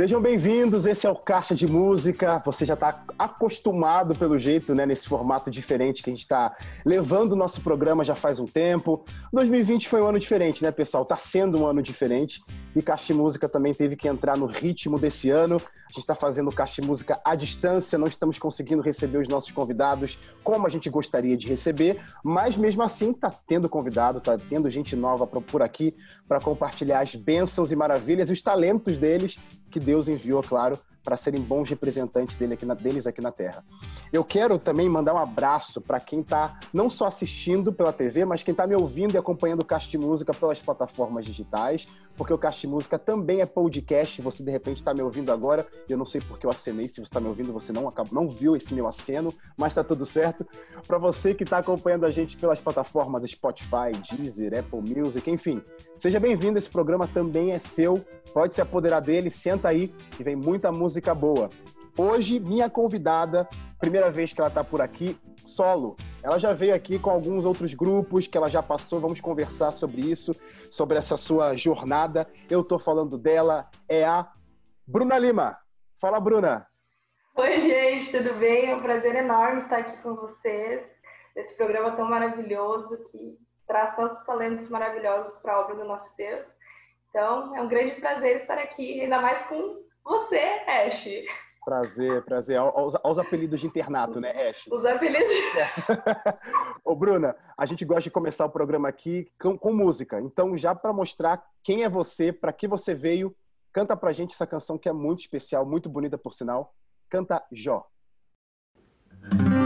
Sejam bem-vindos, esse é o Caixa de Música. Você já está acostumado, pelo jeito, né, nesse formato diferente que a gente está levando o nosso programa já faz um tempo. 2020 foi um ano diferente, né, pessoal? Está sendo um ano diferente e Caixa de Música também teve que entrar no ritmo desse ano. A gente está fazendo Caixa de Música à distância, não estamos conseguindo receber os nossos convidados como a gente gostaria de receber, mas mesmo assim está tendo convidado, está tendo gente nova por aqui para compartilhar as bênçãos e maravilhas e os talentos deles que Deus enviou, claro, para serem bons representantes dele aqui na, deles aqui na Terra. Eu quero também mandar um abraço para quem está não só assistindo pela TV, mas quem está me ouvindo e acompanhando o de Música pelas plataformas digitais, porque o de Música também é podcast. Você de repente está me ouvindo agora, eu não sei porque eu acenei. Se você está me ouvindo, você não acabou, não viu esse meu aceno, mas está tudo certo. Para você que está acompanhando a gente pelas plataformas Spotify, Deezer, Apple Music, enfim, seja bem-vindo. Esse programa também é seu. Pode se apoderar dele. Senta aí que vem muita música boa. Hoje, minha convidada, primeira vez que ela está por aqui, solo. Ela já veio aqui com alguns outros grupos que ela já passou, vamos conversar sobre isso, sobre essa sua jornada. Eu estou falando dela, é a Bruna Lima. Fala, Bruna. Oi, gente, tudo bem? É um prazer enorme estar aqui com vocês, nesse programa tão maravilhoso que traz tantos talentos maravilhosos para a obra do nosso Deus. Então, é um grande prazer estar aqui, ainda mais com você, Ash. Prazer, prazer. Aos, aos, apelidos de internato, né, Ash? Os apelidos. Ô, Bruna, a gente gosta de começar o programa aqui com, com música. Então, já para mostrar quem é você, para que você veio, canta pra gente essa canção que é muito especial, muito bonita, por sinal. Canta Jó. Bruna,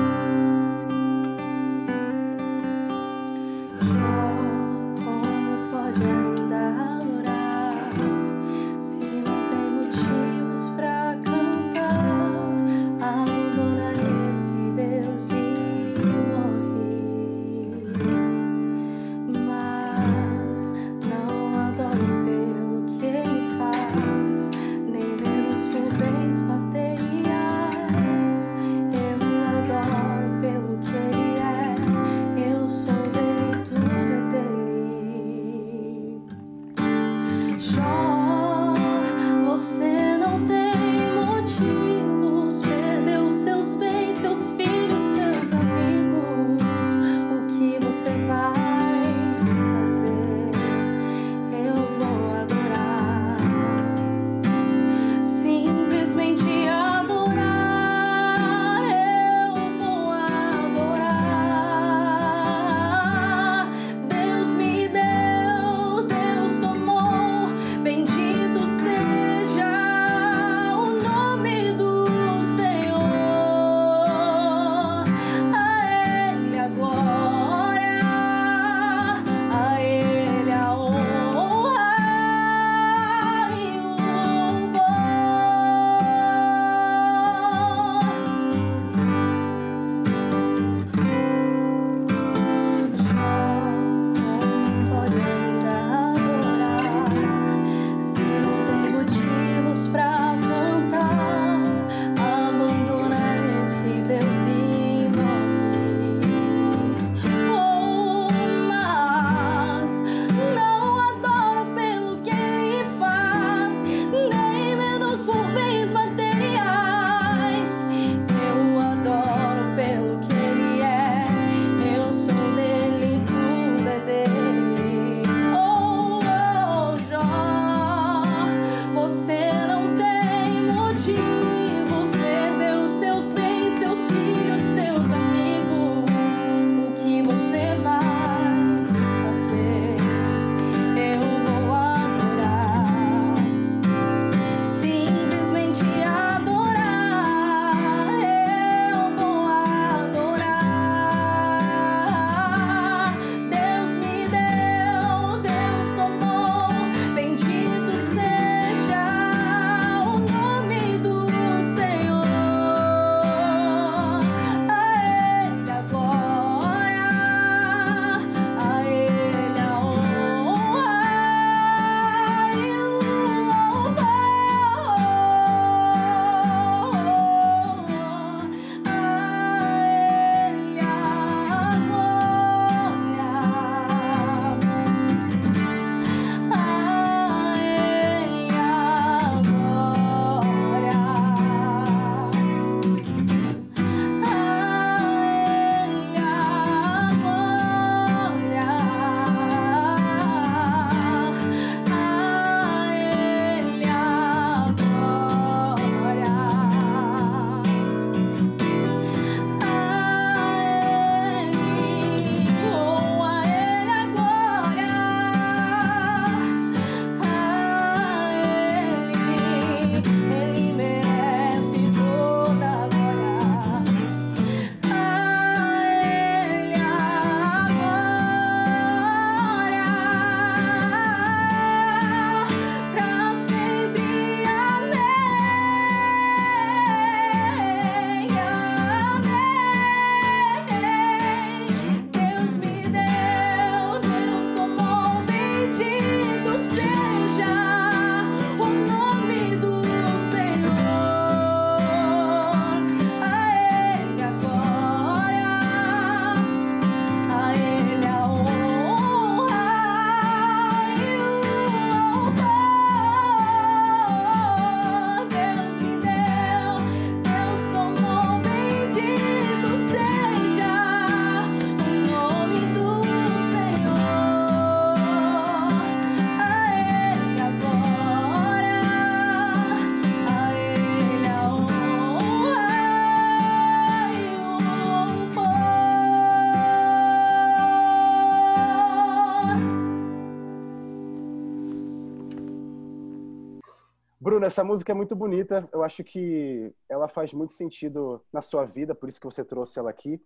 essa música é muito bonita. Eu acho que ela faz muito sentido na sua vida, por isso que você trouxe ela aqui.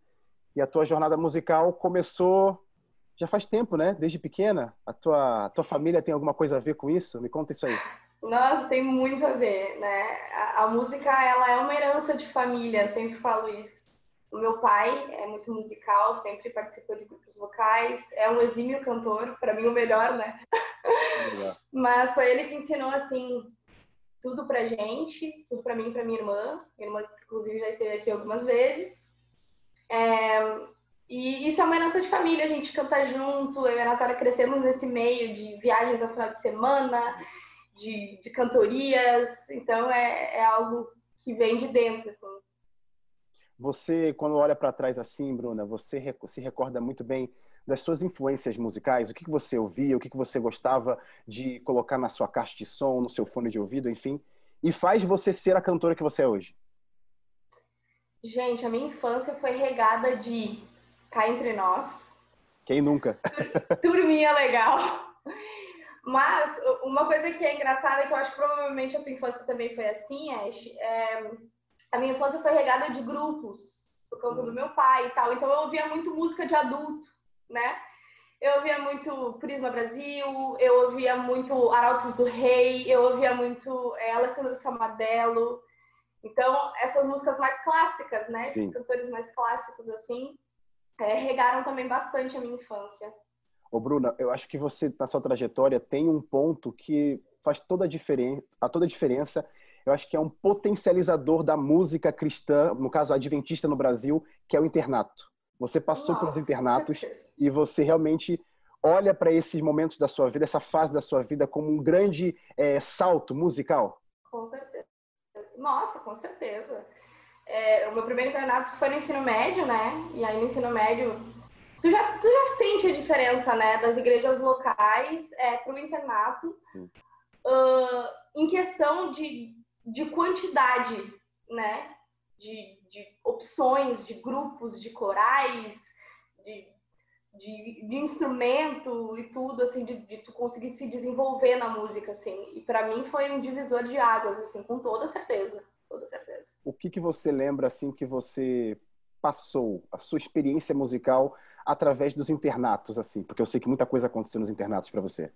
E a tua jornada musical começou já faz tempo, né? Desde pequena. A tua, a tua família tem alguma coisa a ver com isso? Me conta isso aí. Nossa, tem muito a ver, né? A, a música, ela é uma herança de família, sempre falo isso. O meu pai é muito musical, sempre participou de grupos vocais, é um exímio cantor, para mim o melhor, né? Mas foi ele que ensinou assim tudo pra gente, tudo pra mim e pra minha irmã. Minha irmã, inclusive, já esteve aqui algumas vezes. É, e isso é uma herança de família, a gente canta junto, eu e a Natália crescemos nesse meio de viagens ao final de semana, de, de cantorias, então é, é algo que vem de dentro, assim. Você, quando olha para trás assim, Bruna, você se recorda muito bem das suas influências musicais? O que, que você ouvia? O que, que você gostava de colocar na sua caixa de som, no seu fone de ouvido, enfim? E faz você ser a cantora que você é hoje? Gente, a minha infância foi regada de cá entre nós. Quem nunca? Turminha legal. Mas uma coisa que é engraçada, que eu acho que provavelmente a tua infância também foi assim, Ash, é, a minha infância foi regada de grupos, por conta do meu pai e tal. Então eu ouvia muito música de adulto, né? Eu ouvia muito Prisma Brasil, eu ouvia muito Arautos do Rei, eu ouvia muito é, Alessandro Samadelo. Então, essas músicas mais clássicas, né? Esses cantores mais clássicos, assim, é, regaram também bastante a minha infância. Ô, Bruna, eu acho que você, na sua trajetória, tem um ponto que faz toda a diferença, a toda a diferença eu acho que é um potencializador da música cristã, no caso adventista no Brasil, que é o internato. Você passou Nossa, pelos internatos e você realmente olha para esses momentos da sua vida, essa fase da sua vida, como um grande é, salto musical? Com certeza. Nossa, com certeza. É, o meu primeiro internato foi no ensino médio, né? E aí no ensino médio, tu já, tu já sente a diferença, né? Das igrejas locais é, para o internato. Uh, em questão de de quantidade, né? De, de opções, de grupos, de corais, de, de, de instrumento e tudo, assim, de, de, tu conseguir se desenvolver na música, assim. E para mim foi um divisor de águas, assim, com toda certeza, toda certeza. O que que você lembra, assim, que você passou, a sua experiência musical através dos internatos, assim? Porque eu sei que muita coisa aconteceu nos internatos para você.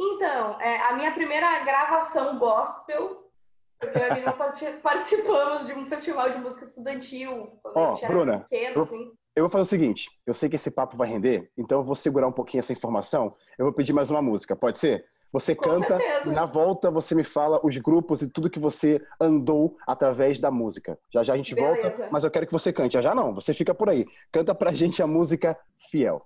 Então, é, a minha primeira gravação gospel, porque eu e a minha participamos de um festival de música estudantil. Ó, oh, Bruna, pequeno, eu, assim. eu vou fazer o seguinte, eu sei que esse papo vai render, então eu vou segurar um pouquinho essa informação, eu vou pedir mais uma música, pode ser? Você Com canta certeza. na volta você me fala os grupos e tudo que você andou através da música. Já já a gente Beleza. volta, mas eu quero que você cante. Já já não, você fica por aí. Canta pra gente a música Fiel.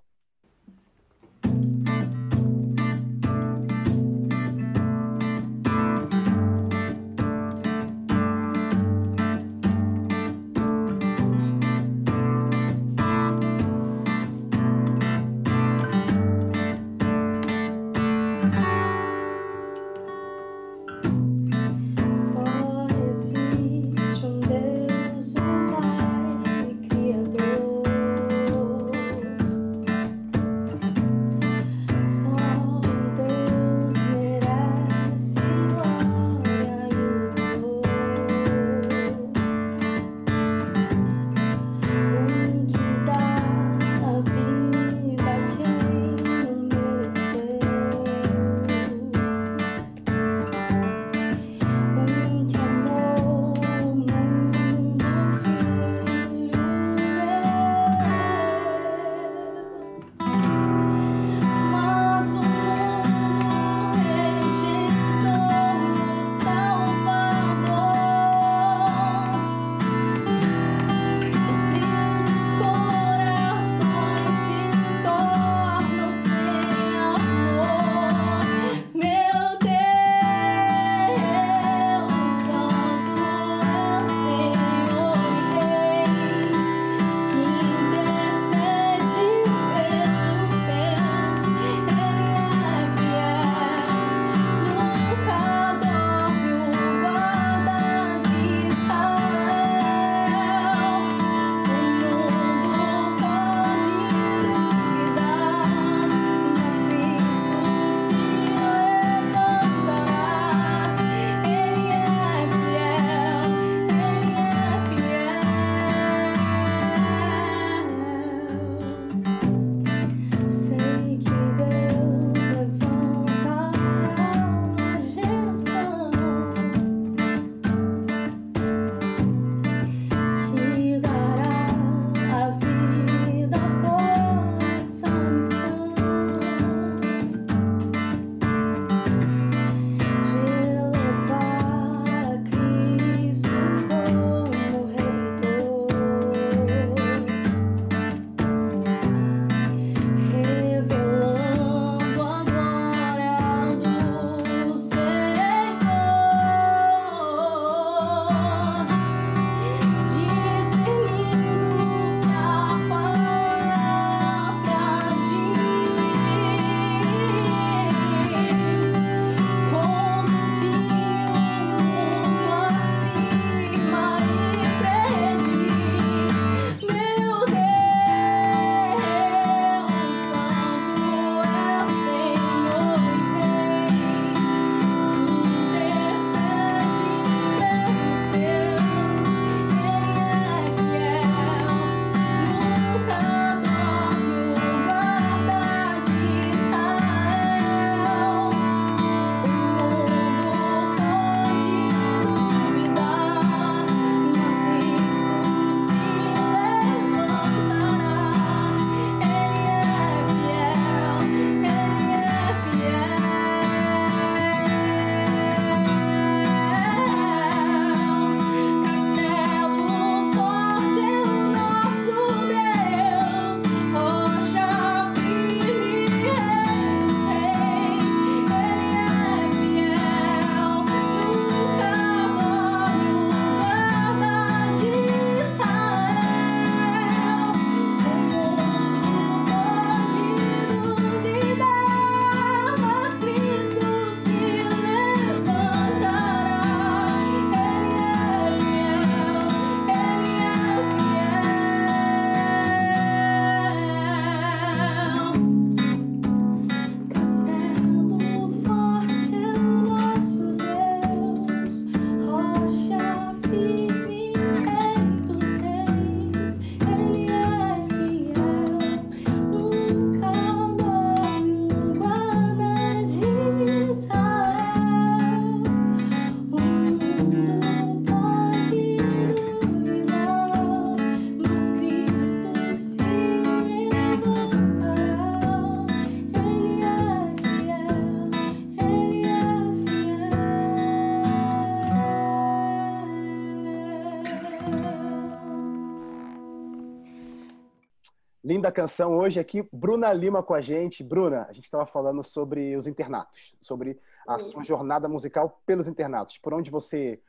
Canção hoje aqui, Bruna Lima com a gente. Bruna, a gente estava falando sobre os internatos, sobre a sua jornada musical pelos internatos. Por onde você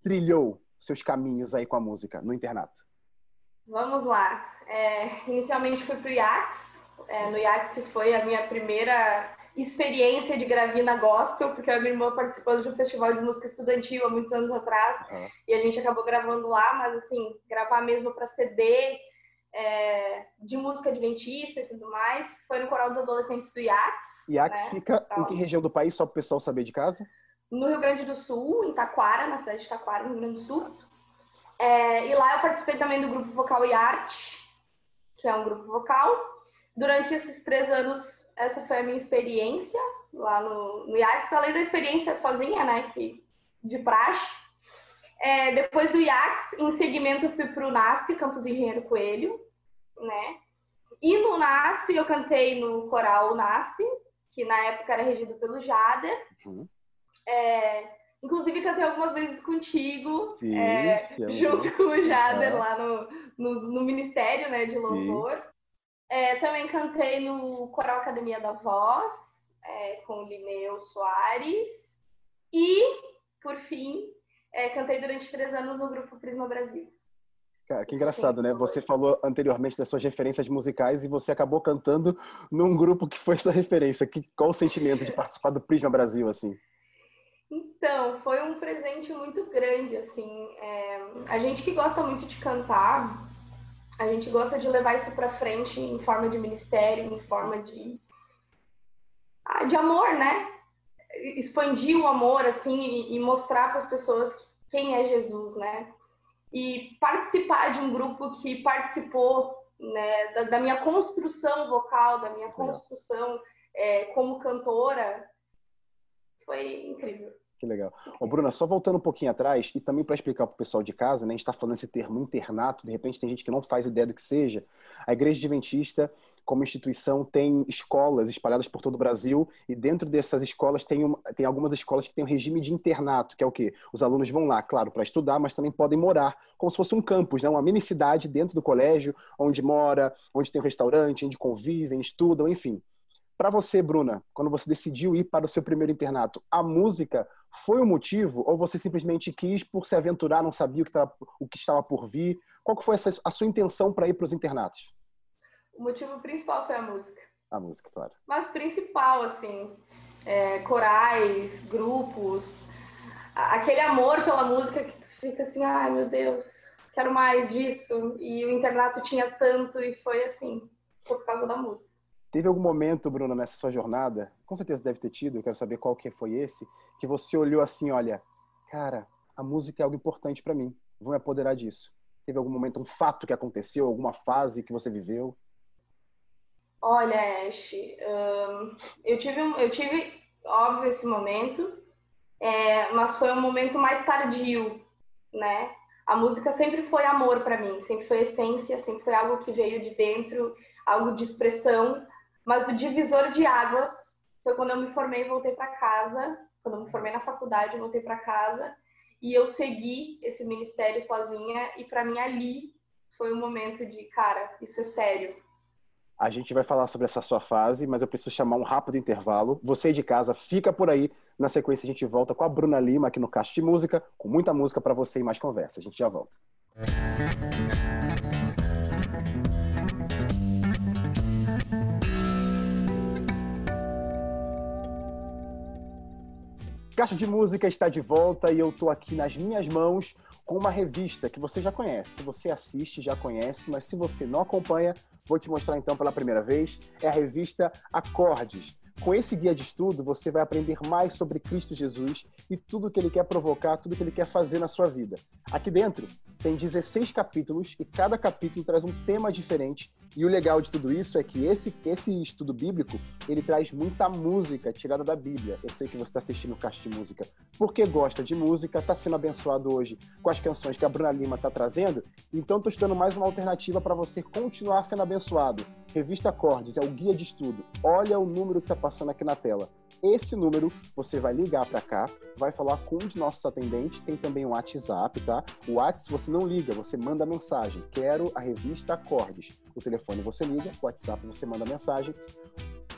trilhou seus caminhos aí com a música no internato? Vamos lá. É, inicialmente fui para o IACS, é, no IACS que foi a minha primeira experiência de gravina gospel, porque a minha irmã participou de um festival de música estudantil há muitos anos atrás, uhum. e a gente acabou gravando lá, mas assim, gravar mesmo para CD, é, de música adventista e tudo mais, foi no Coral dos Adolescentes do IACS. IACS né? fica em que região do país, só para o pessoal saber de casa? No Rio Grande do Sul, em Taquara, na cidade de Taquara, no Rio Grande do Sul. É, e lá eu participei também do grupo vocal e arte, que é um grupo vocal. Durante esses três anos, essa foi a minha experiência lá no, no IACS, além da experiência sozinha, né, que, de praxe. É, depois do IACS, em segmento, eu fui para o NASP, Campus Engenheiro Coelho, né? E no NASP, eu cantei no coral NASP, que na época era regido pelo Jader. Uhum. É, Inclusive, cantei algumas vezes contigo, Sim, é, junto com o Jader, lá no, no, no, Ministério né, de Louvor. É, também cantei no Coral Academia da Voz, é, com o Lineu Soares. E, por fim, é, cantei durante três anos no grupo Prisma Brasil. Cara, que engraçado, Sim, né? Você falou anteriormente das suas referências musicais e você acabou cantando num grupo que foi sua referência. Que, qual o sentimento de participar do Prisma Brasil, assim? Então, foi um presente muito grande, assim. É, a gente que gosta muito de cantar, a gente gosta de levar isso para frente em forma de ministério, em forma de ah, de amor, né? Expandir o amor, assim, e, e mostrar para as pessoas quem é Jesus, né? E participar de um grupo que participou né, da, da minha construção vocal, da minha construção é, como cantora, foi incrível. Que legal. Ô, Bruna, só voltando um pouquinho atrás, e também para explicar para o pessoal de casa, né, a gente está falando esse termo internato, de repente tem gente que não faz ideia do que seja. A Igreja Adventista, como instituição, tem escolas espalhadas por todo o Brasil, e dentro dessas escolas tem, uma, tem algumas escolas que têm um regime de internato, que é o quê? Os alunos vão lá, claro, para estudar, mas também podem morar, como se fosse um campus, né, uma mini cidade dentro do colégio, onde mora, onde tem um restaurante, onde convivem, estudam, enfim. Para você, Bruna, quando você decidiu ir para o seu primeiro internato, a música foi o motivo ou você simplesmente quis por se aventurar, não sabia o que estava, o que estava por vir? Qual que foi essa, a sua intenção para ir para os internatos? O motivo principal foi a música. A música, claro. Mas principal, assim, é, corais, grupos, aquele amor pela música que tu fica assim, ai meu Deus, quero mais disso. E o internato tinha tanto e foi assim, por causa da música. Teve algum momento, Bruna, nessa sua jornada, com certeza deve ter tido, eu quero saber qual que foi esse, que você olhou assim, olha, cara, a música é algo importante para mim, vou me apoderar disso. Teve algum momento, um fato que aconteceu, alguma fase que você viveu? Olha, Ash, um, eu tive, um, eu tive, óbvio, esse momento, é, mas foi um momento mais tardio, né? A música sempre foi amor para mim, sempre foi essência, sempre foi algo que veio de dentro, algo de expressão mas o divisor de águas foi quando eu me formei e voltei para casa. Quando eu me formei na faculdade, voltei para casa e eu segui esse ministério sozinha. E para mim ali foi um momento de, cara, isso é sério. A gente vai falar sobre essa sua fase, mas eu preciso chamar um rápido intervalo. Você de casa, fica por aí. Na sequência, a gente volta com a Bruna Lima aqui no Caixa de Música, com muita música para você e mais conversa. A gente já volta. Caixa de Música está de volta e eu estou aqui nas minhas mãos com uma revista que você já conhece. Se você assiste, já conhece, mas se você não acompanha, vou te mostrar então pela primeira vez. É a revista Acordes. Com esse guia de estudo, você vai aprender mais sobre Cristo Jesus e tudo que ele quer provocar, tudo que ele quer fazer na sua vida. Aqui dentro tem 16 capítulos e cada capítulo traz um tema diferente e o legal de tudo isso é que esse, esse estudo bíblico, ele traz muita música tirada da Bíblia. Eu sei que você está assistindo o Caixa de Música porque gosta de música, está sendo abençoado hoje com as canções que a Bruna Lima está trazendo, então estou te dando mais uma alternativa para você continuar sendo abençoado. Revista Acordes é o guia de estudo. Olha o número que está passando aqui na tela. Esse número você vai ligar para cá, vai falar com um de nossos atendentes, tem também um WhatsApp, tá? O WhatsApp você não liga, você manda mensagem. Quero a revista Acordes. O telefone você liga, o WhatsApp você manda mensagem.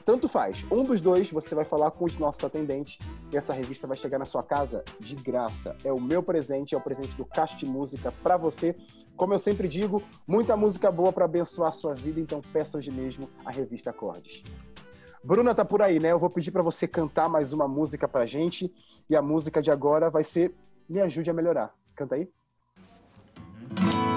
Tanto faz. Um dos dois você vai falar com os nossos atendentes e essa revista vai chegar na sua casa de graça. É o meu presente, é o presente do de Música para você. Como eu sempre digo, muita música boa para abençoar a sua vida, então peça hoje mesmo a revista Acordes. Bruna tá por aí, né? Eu vou pedir para você cantar mais uma música pra gente e a música de agora vai ser Me ajude a melhorar. Canta aí. Bruna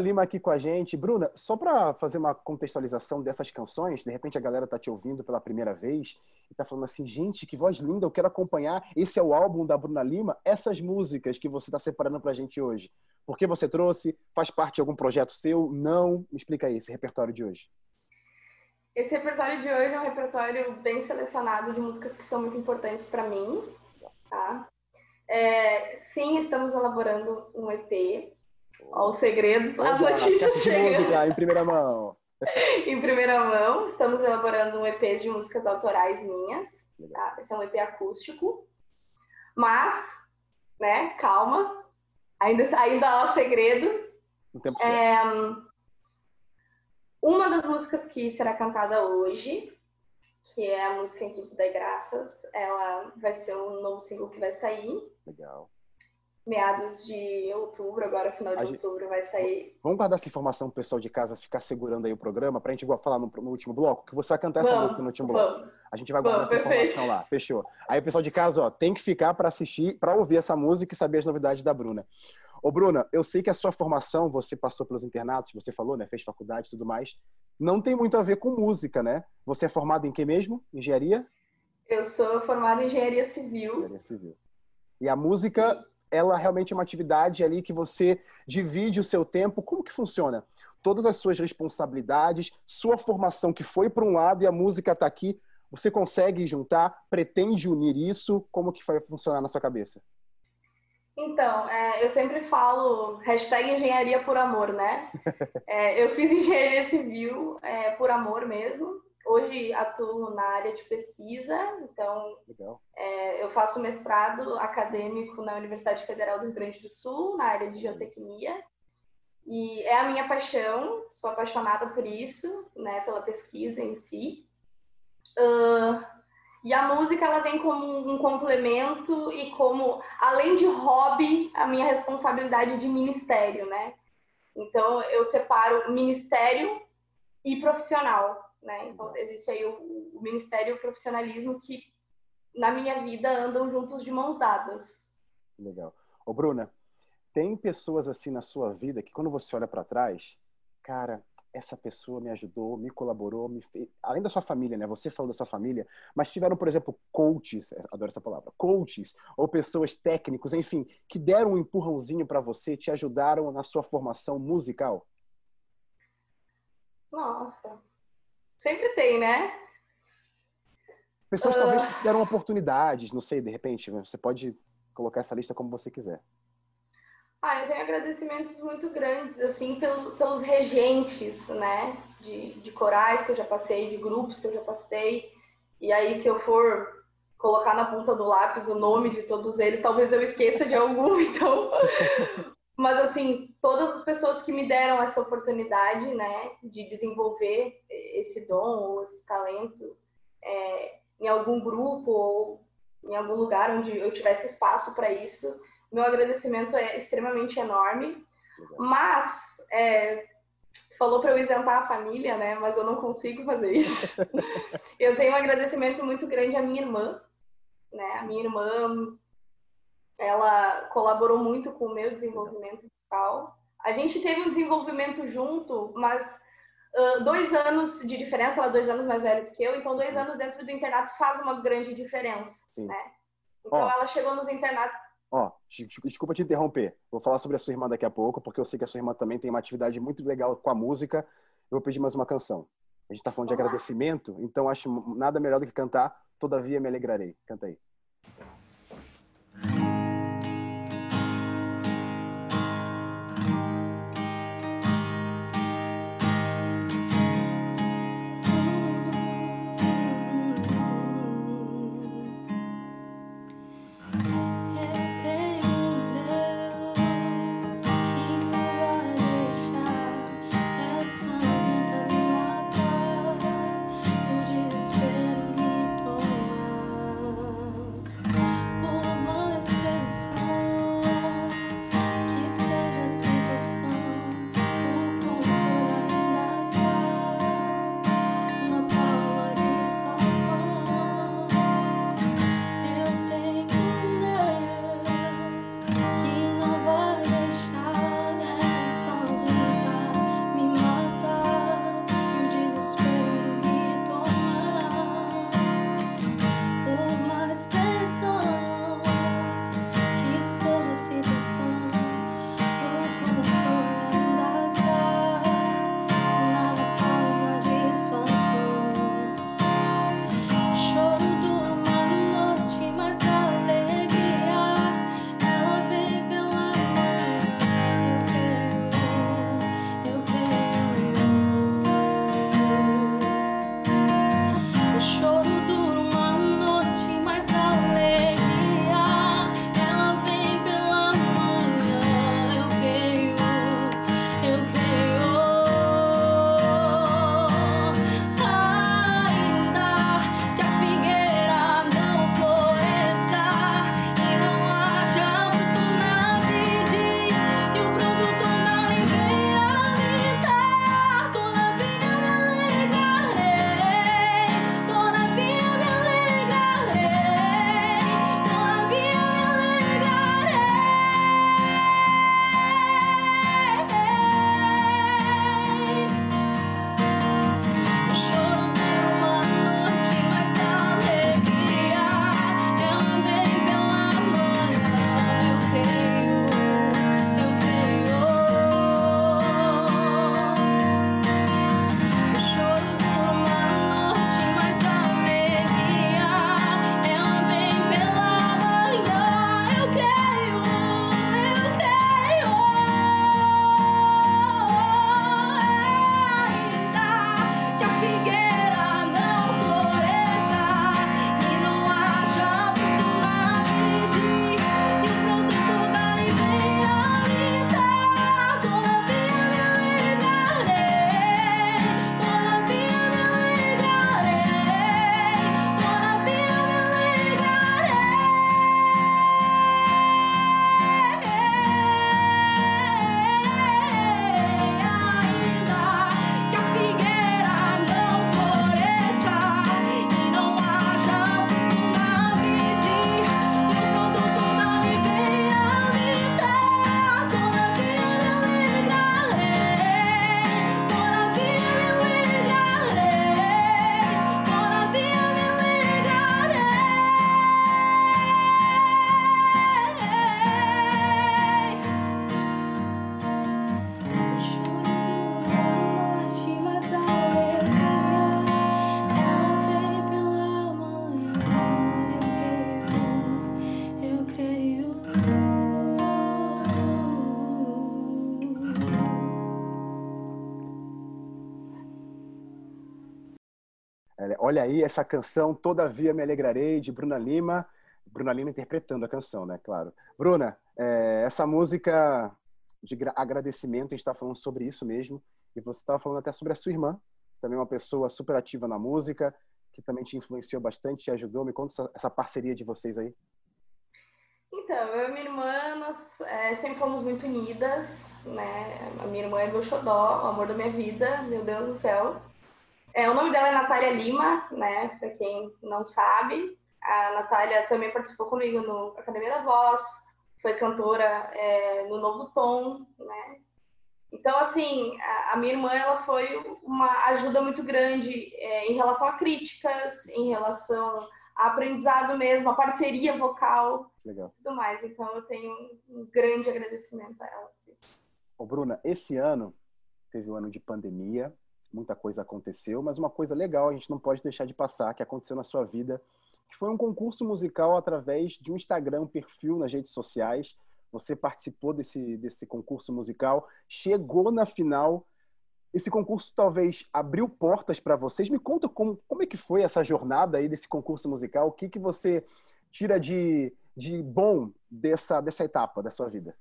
Lima aqui com a gente. Bruna, só para fazer uma contextualização dessas canções, de repente a galera tá te ouvindo pela primeira vez e tá falando assim, gente, que voz linda, eu quero acompanhar. Esse é o álbum da Bruna Lima, essas músicas que você está separando para a gente hoje. Por que você trouxe? Faz parte de algum projeto seu? Não? Me explica aí esse repertório de hoje. Esse repertório de hoje é um repertório bem selecionado de músicas que são muito importantes para mim. Tá? É, sim, estamos elaborando um EP Ó, os segredos, as notícias chegando. em primeira mão. em primeira mão, estamos elaborando um EP de músicas autorais minhas. Tá? Esse é um EP acústico. Mas, né, calma. Ainda, ainda há segredo. Tempo é, uma das músicas que será cantada hoje, que é a música Em Tudo Dai Graças, ela vai ser um novo single que vai sair. Legal. Meados de outubro, agora final de a outubro vai sair. Vamos guardar essa informação pro pessoal de casa ficar segurando aí o programa pra gente igual falar no, no último bloco, que você vai cantar essa vamos, música no último bloco. Vamos. A gente vai guardar vamos, essa perfeito. informação lá. Fechou. Aí o pessoal de casa, ó, tem que ficar para assistir, para ouvir essa música e saber as novidades da Bruna. Ô, Bruna, eu sei que a sua formação, você passou pelos internatos, você falou, né? Fez faculdade e tudo mais. Não tem muito a ver com música, né? Você é formada em que mesmo? Engenharia? Eu sou formada em engenharia civil. Engenharia civil. E a música, ela realmente é uma atividade ali que você divide o seu tempo. Como que funciona? Todas as suas responsabilidades, sua formação que foi para um lado e a música está aqui. Você consegue juntar? Pretende unir isso? Como que vai funcionar na sua cabeça? Então, é, eu sempre falo hashtag engenharia por amor, né? É, eu fiz engenharia civil é, por amor mesmo. Hoje atuo na área de pesquisa, então é, eu faço mestrado acadêmico na Universidade Federal do Rio Grande do Sul, na área de geotecnia. E é a minha paixão, sou apaixonada por isso, né, pela pesquisa em si. Uh, e a música ela vem como um complemento e como, além de hobby, a minha responsabilidade de ministério, né? Então eu separo ministério e profissional, né? Então existe aí o, o ministério e o profissionalismo que na minha vida andam juntos de mãos dadas. Legal. Ô Bruna, tem pessoas assim na sua vida que quando você olha para trás, cara, essa pessoa me ajudou, me colaborou, me fez... além da sua família, né? Você falou da sua família, mas tiveram, por exemplo, coaches, é, adoro essa palavra, coaches ou pessoas técnicos, enfim, que deram um empurrãozinho para você, te ajudaram na sua formação musical. Nossa, sempre tem, né? Pessoas uh... talvez ah. deram oportunidades, não sei, de repente, você pode colocar essa lista como você quiser. Ah, eu tenho agradecimentos muito grandes, assim, pelo, pelos regentes, né, de, de corais que eu já passei, de grupos que eu já passei. E aí, se eu for colocar na ponta do lápis o nome de todos eles, talvez eu esqueça de algum, então. Mas, assim, todas as pessoas que me deram essa oportunidade, né, de desenvolver esse dom ou esse talento é, em algum grupo ou em algum lugar onde eu tivesse espaço para isso, meu agradecimento é extremamente enorme. Mas, é, falou para eu isentar a família, né? Mas eu não consigo fazer isso. eu tenho um agradecimento muito grande à minha irmã, né? A minha irmã, ela colaborou muito com o meu desenvolvimento musical. A gente teve um desenvolvimento junto, mas uh, dois anos de diferença, ela é dois anos mais velha do que eu, então dois anos dentro do internato faz uma grande diferença, Sim. né? Então oh. ela chegou nos internatos Ó, desculpa te interromper. Vou falar sobre a sua irmã daqui a pouco, porque eu sei que a sua irmã também tem uma atividade muito legal com a música. Eu vou pedir mais uma canção. A gente tá falando de agradecimento, então acho nada melhor do que cantar Todavia Me Alegrarei. Canta aí. Olha aí essa canção, Todavia Me Alegrarei, de Bruna Lima. Bruna Lima interpretando a canção, né? Claro. Bruna, é, essa música de agradecimento, a gente está falando sobre isso mesmo. E você estava falando até sobre a sua irmã, também uma pessoa super ativa na música, que também te influenciou bastante, te ajudou. Me conta essa, essa parceria de vocês aí. Então, eu e minha irmã, nós é, sempre fomos muito unidas, né? A minha irmã é meu xodó, o amor da minha vida, meu Deus do céu. É, o nome dela é Natália Lima, né? Para quem não sabe. A Natália também participou comigo no Academia da Voz, foi cantora é, no Novo Tom, né? Então, assim, a, a, minha irmã ela foi uma ajuda muito grande é, em relação a críticas, em relação a aprendizado mesmo, a parceria vocal, Legal. tudo mais. Então, eu tenho um grande agradecimento a ela. Ô, Bruna, esse ano teve um ano de pandemia, muita coisa aconteceu, mas uma coisa legal a gente não pode deixar de passar, que aconteceu na sua vida, que foi um concurso musical através de um Instagram, um perfil nas redes sociais. Você participou desse, desse concurso musical, chegou na final. Esse concurso talvez abriu portas para vocês. Me conta como, como é que foi essa jornada aí desse concurso musical. O que, que você tira de, de bom dessa, dessa etapa da sua vida?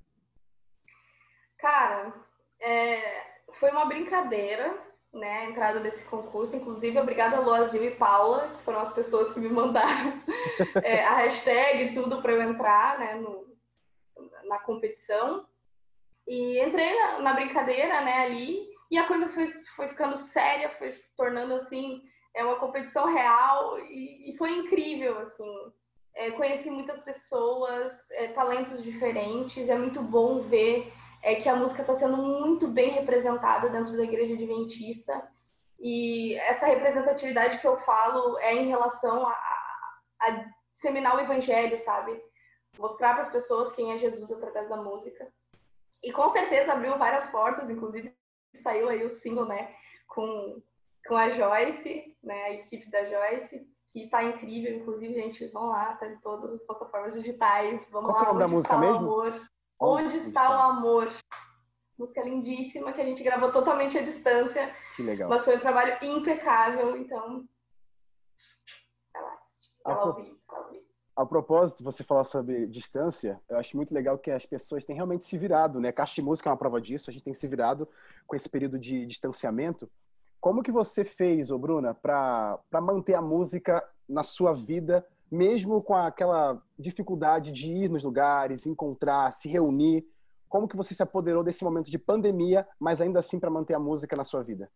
Cara, é, foi uma brincadeira né, a entrada desse concurso. Inclusive, obrigada Loazil e Paula, que foram as pessoas que me mandaram é, a hashtag tudo para eu entrar né, no, na competição. E entrei na, na, brincadeira né, ali, e a coisa foi, foi ficando séria, foi se tornando assim, é uma competição real, e, e foi incrível, assim. É, conheci muitas pessoas, é, talentos diferentes, é muito bom ver é que a música está sendo muito bem representada dentro da igreja adventista. E essa representatividade que eu falo é em relação a, a disseminar o evangelho, sabe? Mostrar para as pessoas quem é Jesus através da música. E com certeza abriu várias portas, inclusive saiu aí o single, né, com, com a Joyce, né, a equipe da Joyce, que tá incrível, inclusive, gente, vão lá, tá em todas as plataformas digitais, vamos Qual lá, é o da música mesmo? Amor. Onde está o amor? Música lindíssima que a gente gravou totalmente à distância. Que legal. Mas foi um trabalho impecável, então. Ouviu, ela ouviu. A propósito, você falar sobre distância, eu acho muito legal que as pessoas têm realmente se virado, né? Caixa de música é uma prova disso, a gente tem se virado com esse período de distanciamento. Como que você fez, ô Bruna, para manter a música na sua vida mesmo com aquela dificuldade de ir nos lugares, encontrar, se reunir, como que você se apoderou desse momento de pandemia, mas ainda assim para manter a música na sua vida?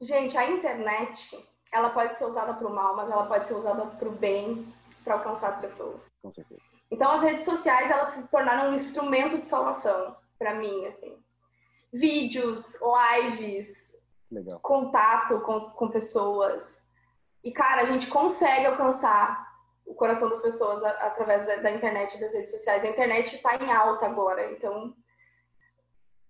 Gente, a internet, ela pode ser usada para o mal, mas ela pode ser usada para o bem, para alcançar as pessoas. Com certeza. Então, as redes sociais, elas se tornaram um instrumento de salvação para mim, assim. Vídeos, lives, Legal. contato com, com pessoas, e, cara, a gente consegue alcançar o coração das pessoas através da, da internet e das redes sociais. A internet está em alta agora, então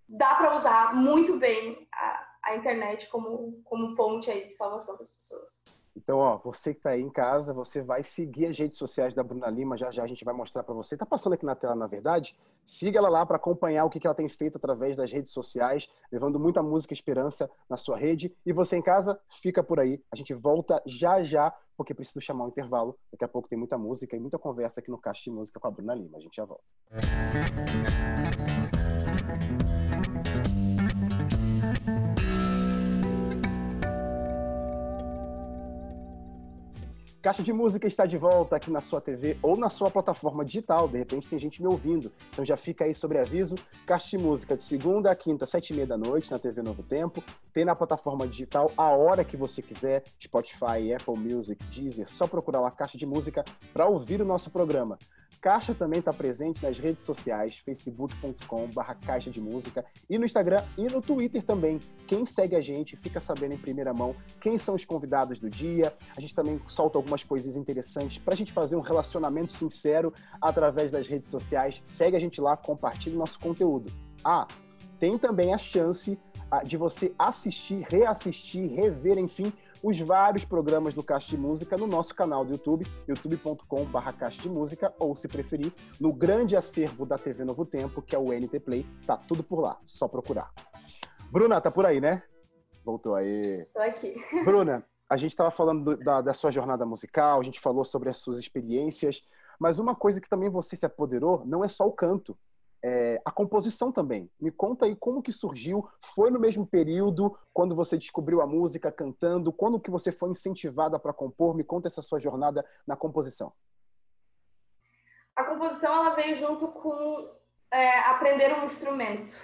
dá para usar muito bem a, a internet como, como ponte aí de salvação das pessoas. Então, ó, você que está aí em casa, você vai seguir as redes sociais da Bruna Lima, já já a gente vai mostrar para você. Tá passando aqui na tela, na verdade. Siga ela lá para acompanhar o que, que ela tem feito através das redes sociais, levando muita música e esperança na sua rede. E você em casa, fica por aí. A gente volta já já, porque preciso chamar um intervalo. Daqui a pouco tem muita música e muita conversa aqui no Caixa de Música com a Bruna Lima. A gente já volta. Caixa de Música está de volta aqui na sua TV ou na sua plataforma digital. De repente tem gente me ouvindo. Então já fica aí sobre aviso. Caixa de Música de segunda a quinta, sete e meia da noite na TV Novo Tempo. Tem na plataforma digital a hora que você quiser. Spotify, Apple Music, Deezer. Só procurar lá Caixa de Música para ouvir o nosso programa. Caixa também está presente nas redes sociais, facebook.com.br Caixa de Música e no Instagram e no Twitter também. Quem segue a gente fica sabendo em primeira mão quem são os convidados do dia. A gente também solta algumas coisas interessantes para a gente fazer um relacionamento sincero através das redes sociais. Segue a gente lá, compartilhe nosso conteúdo. Ah, tem também a chance ah, de você assistir, reassistir, rever, enfim, os vários programas do Caixa de Música no nosso canal do YouTube, youtube.com.br Caixa de Música, ou se preferir, no grande acervo da TV Novo Tempo, que é o NT Play. Tá tudo por lá, só procurar. Bruna, tá por aí, né? Voltou aí. Estou aqui. Bruna, a gente estava falando da, da sua jornada musical, a gente falou sobre as suas experiências, mas uma coisa que também você se apoderou não é só o canto, é a composição também. Me conta aí como que surgiu, foi no mesmo período, quando você descobriu a música, cantando, quando que você foi incentivada para compor, me conta essa sua jornada na composição. A composição ela veio junto com é, aprender um instrumento.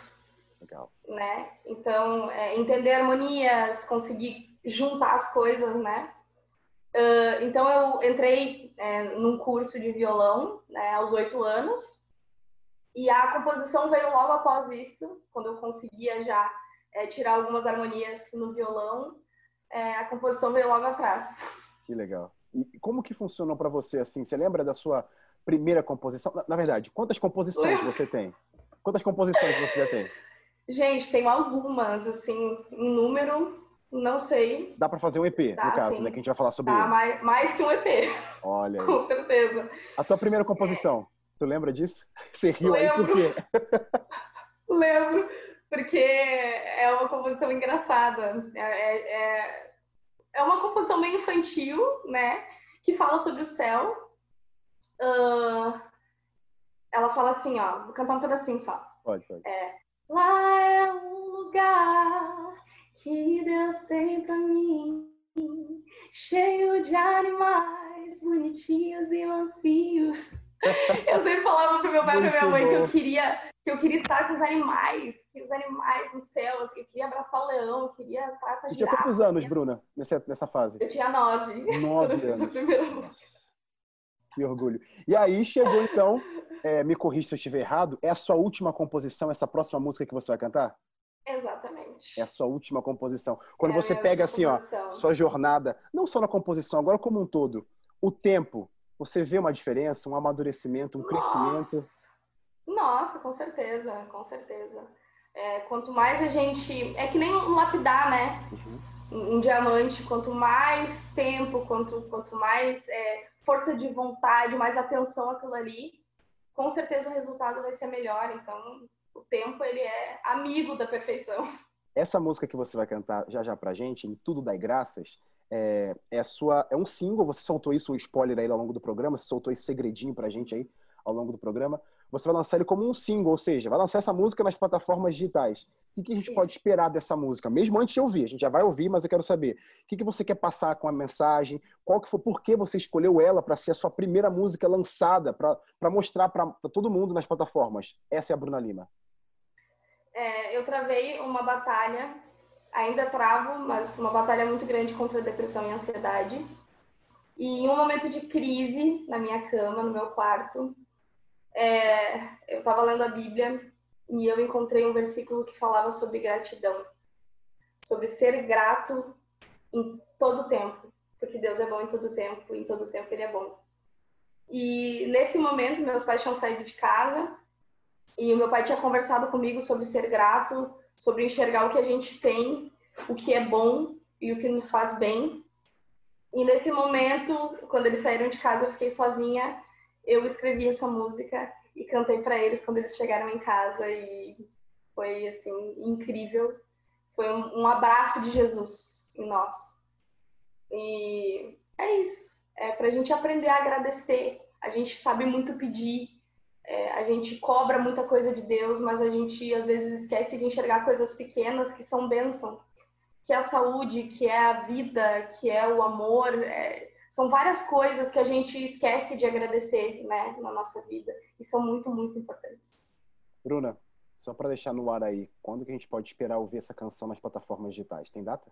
Legal. Né? Então, é, entender harmonias, conseguir juntar as coisas, né? Uh, então, eu entrei é, num curso de violão né, aos oito anos e a composição veio logo após isso, quando eu conseguia já é, tirar algumas harmonias no violão, é, a composição veio logo atrás. Que legal. E como que funcionou para você assim? Você lembra da sua primeira composição? Na, na verdade, quantas composições você tem? Quantas composições você já tem? Gente, tenho algumas, assim, em número, não sei. Dá para fazer um EP, no caso, sim. né? Que a gente vai falar sobre tá, ele. Mais, mais que um EP. Olha. Com certeza. A tua primeira composição, tu lembra disso? Você riu Lembro. aí por quê? Lembro, porque é uma composição engraçada. É, é, é, é uma composição bem infantil, né? Que fala sobre o céu. Uh, ela fala assim, ó, vou cantar um pedacinho só. Pode, pode. É, Lá é um lugar que Deus tem para mim, cheio de animais bonitinhos e mansinhos. Eu sempre falava pro meu pai e pra minha mãe que eu queria que eu queria estar com os animais, que os animais no céu, assim, eu queria abraçar o leão, eu queria estar com a Você tinha quantos anos, Bruna, nessa, nessa fase? Eu tinha nove. Nove anos. Que orgulho. E aí chegou então, é, me corrija se eu estiver errado, é a sua última composição, essa próxima música que você vai cantar? Exatamente. É a sua última composição. Quando É você pega assim, ó, composição. sua jornada, não só na composição, agora como um todo, o tempo, você vê uma diferença, um amadurecimento, um crescimento? Nossa. Nossa, com certeza, com certeza. É, quanto mais a gente. É que nem lapidar, né? Uhum. Um, diamante, quanto mais tempo, quanto, quanto mais é, força de vontade, mais atenção àquilo ali, com certeza o resultado vai ser melhor. Então, o tempo, ele é amigo da perfeição. Essa música que você vai cantar já já pra gente, em Tudo Dai Graças, é, é, sua, é um single, você soltou isso, um spoiler aí ao longo do programa, você soltou esse segredinho pra gente aí ao longo do programa. Você vai lançar ele como um single, ou seja, vai lançar essa música nas plataformas digitais. O que a gente Isso. pode esperar dessa música? Mesmo antes de ouvir, a gente já vai ouvir, mas eu quero saber. O que, que você quer passar com a mensagem? Qual que foi, por que você escolheu ela para ser a sua primeira música lançada, para mostrar para todo mundo nas plataformas? Essa é a Bruna Lima. É, eu travei uma batalha, ainda travo, mas uma batalha muito grande contra a depressão e ansiedade. E em um momento de crise na minha cama, no meu quarto, é, eu estava lendo a Bíblia e eu encontrei um versículo que falava sobre gratidão, sobre ser grato em todo tempo, porque Deus é bom em todo tempo, em todo tempo Ele é bom. E nesse momento, meus pais tinham saído de casa e o meu pai tinha conversado comigo sobre ser grato, sobre enxergar o que a gente tem, o que é bom e o que nos faz bem. E nesse momento, quando eles saíram de casa, eu fiquei sozinha. Eu escrevi essa música e cantei para eles quando eles chegaram em casa e foi assim incrível. Foi um, um abraço de Jesus em nós. E é isso. É para a gente aprender a agradecer. A gente sabe muito pedir, é, a gente cobra muita coisa de Deus, mas a gente às vezes esquece de enxergar coisas pequenas que são bênção, que é a saúde, que é a vida, que é o amor. é- São várias coisas que a gente esquece de agradecer né, na nossa vida e são muito, muito importantes. Bruna, só para deixar no ar aí, quando que a gente pode esperar ouvir essa canção nas plataformas digitais? Tem data?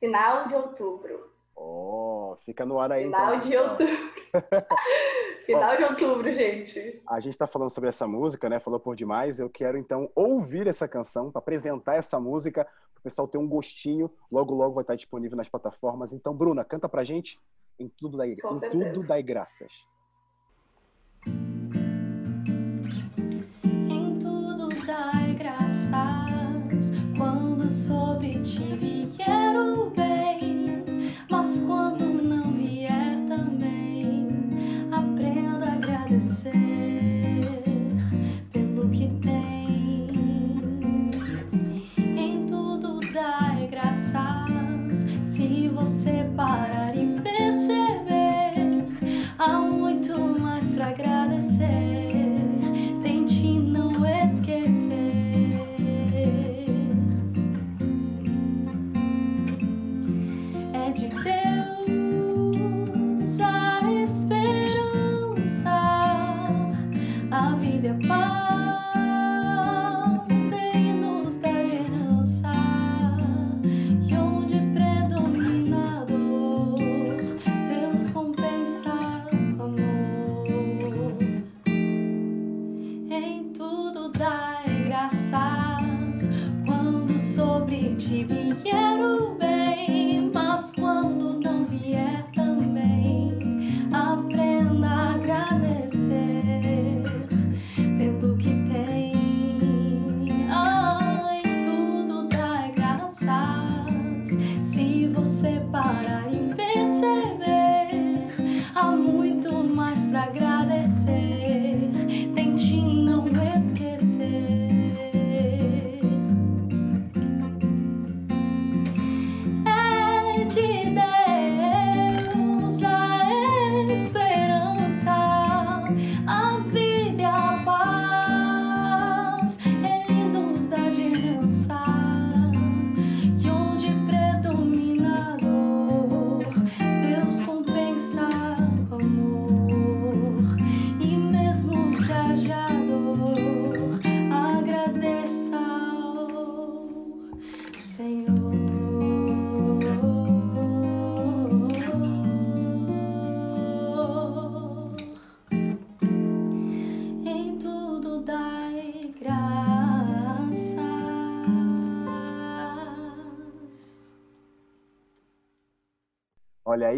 Final de outubro. Oh, fica no ar aí. Final então, de pessoal. outubro. Final de outubro, gente. A gente está falando sobre essa música, né? Falou por demais. Eu quero então ouvir essa canção, para apresentar essa música, para o pessoal ter um gostinho. Logo, logo vai estar disponível nas plataformas. Então, Bruna, canta pra gente em tudo daí, Com em certeza. tudo dai graças. Em tudo dai graças quando sobre ti vier o bem, mas quando separar. Sobre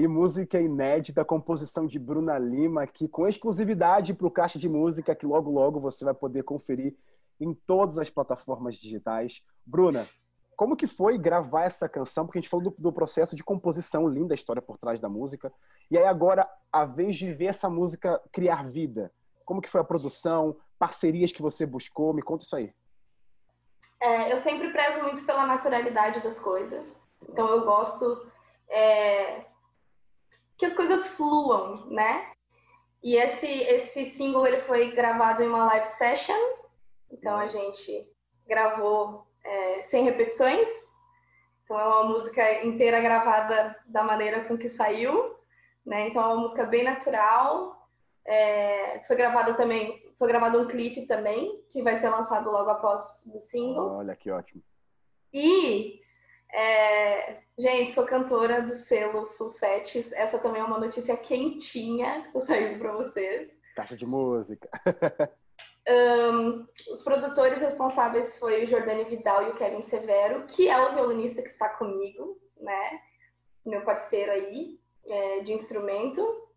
música inédita, composição de Bruna Lima, aqui com exclusividade para o Caixa de Música, que logo, logo você vai poder conferir em todas as plataformas digitais. Bruna, como que foi gravar essa canção? Porque a gente falou do, do processo de composição, linda a história por trás da música. E aí agora, a vez de ver essa música criar vida, como que foi a produção, parcerias que você buscou? Me conta isso aí. É, eu sempre prezo muito pela naturalidade das coisas. Então eu gosto é, que as coisas fluam, né? E esse esse single ele foi gravado em uma live session. Então a gente gravou é, sem repetições. Então é uma música inteira gravada da maneira com que saiu, né? Então é uma música bem natural. É, foi gravada também, foi gravado um clipe também que vai ser lançado logo após do single. Olha que ótimo. E, é, gente, sou cantora do selo Sulsetes. Essa também é uma notícia quentinha que eu saí para vocês. Caixa de música. Um, os produtores responsáveis foi o Jordani Vidal e o Kevin Severo, que é o violinista que está comigo, né? Meu parceiro aí é, de instrumento.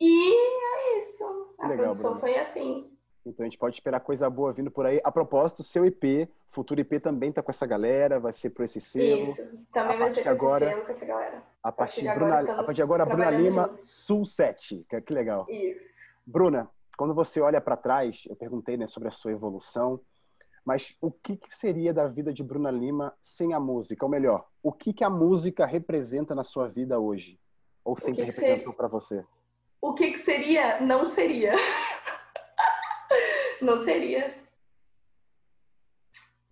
E é isso. A Legal, produção Bruna. foi assim. Então a gente pode esperar coisa boa vindo por aí. A propósito, seu IP, futuro IP também tá com essa galera, vai ser por esse selo. Isso. Também A vai ser de com esse agora- selo, com essa galera. A partir, de agora Bruna, a partir de agora, Bruna Lima, juntos. Sul 7. Que, que legal. Isso. Bruna, quando você olha para trás, eu perguntei né, sobre a sua evolução, mas o que, que seria da vida de Bruna Lima sem a música? Ou melhor, o que, que a música representa na sua vida hoje? Ou sempre representou para você? O que, que seria? Não seria. não seria.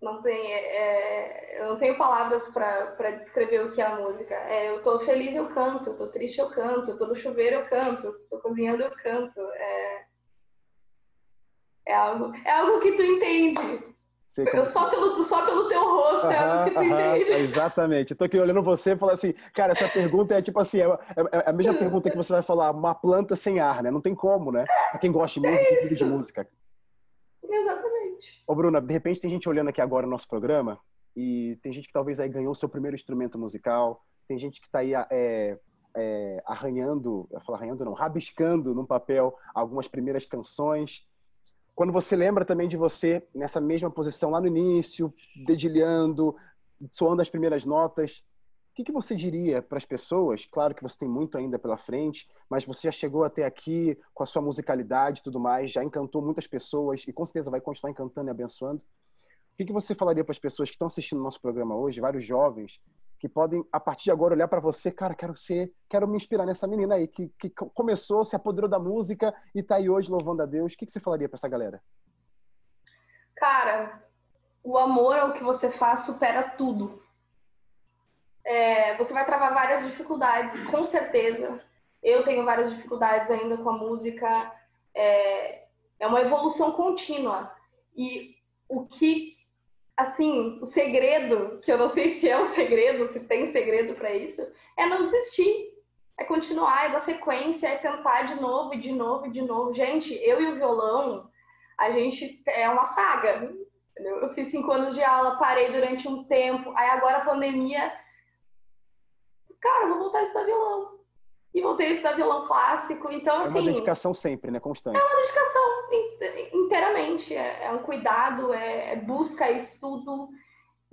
Não tem, é, eu não tenho palavras para descrever o que é a música. É, eu tô feliz, eu canto. Eu tô triste, eu canto. Eu tô no chuveiro, eu canto. Tô cozinhando, eu canto. É, é algo, é algo que tu entende. Eu, só, pelo, só pelo teu rosto é algo que tu Aham, aham, entende. exatamente. Eu tô aqui olhando você e falando assim, cara, essa pergunta é tipo assim, é, é- é a mesma pergunta que você vai falar, uma planta sem ar, né? Não tem como, né? Pra quem gosta de música e vive de música. Exatamente. Ô, Bruna, de repente tem gente olhando aqui agora o nosso programa e tem gente que talvez aí ganhou o seu primeiro instrumento musical, tem gente que tá aí é, é, arranhando, eu falar arranhando não, rabiscando num papel algumas primeiras canções. Quando você lembra também de você nessa mesma posição lá no início, dedilhando, soando as primeiras notas, que, que você diria para as pessoas? Claro que você tem muito ainda pela frente, mas você já chegou até aqui com a sua musicalidade e tudo mais, já encantou muitas pessoas e com certeza vai continuar encantando e abençoando. O que, que você falaria para as pessoas que estão assistindo nosso programa hoje, vários jovens, que podem, a partir de agora, olhar para você, cara, quero ser, quero me inspirar nessa menina aí, que, que começou, se apoderou da música e está aí hoje louvando a Deus. O que, que você falaria para essa galera? Cara, o amor ao que você faz supera tudo. É, você vai travar várias dificuldades, com certeza. Eu tenho várias dificuldades ainda com a música. É, é uma evolução contínua. E o que, assim, o segredo, que eu não sei se é um segredo, se tem segredo para isso, é não desistir. É continuar, é dar sequência, é tentar de novo, e de novo, e de novo. Gente, eu e o violão, a gente é uma saga. Entendeu? Eu fiz cinco anos de aula, parei durante um tempo, aí agora a pandemia. Cara, vou voltar a estudar violão. E voltei a estudar violão clássico. Então, assim. É uma assim, dedicação sempre, né? Constante. É uma dedicação inteiramente. É, é um cuidado, é, é busca, é estudo.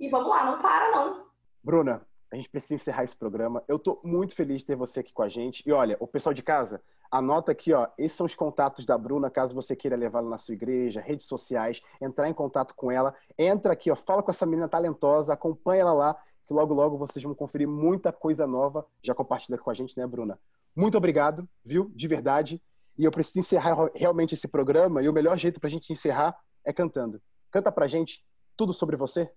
E vamos lá, não para, não. Bruna, a gente precisa encerrar esse programa. Eu tô muito feliz de ter você aqui com a gente. E olha, o pessoal de casa, Anota aqui, ó, esses são os contatos da Bruna, caso você queira levá-la na sua igreja, redes sociais, entrar em contato com ela. Entra aqui, ó, fala com essa menina talentosa, acompanha ela lá, que logo, logo vocês vão conferir muita coisa nova. Já compartilha com a gente, né, Bruna? Muito obrigado, viu? De verdade. E eu preciso encerrar realmente esse programa, e o melhor jeito para a gente encerrar é cantando. Canta pra gente tudo sobre você.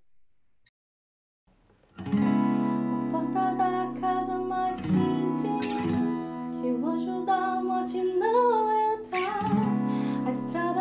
Porta da casa mais simples, que o anjo da morte não entrar. A estrada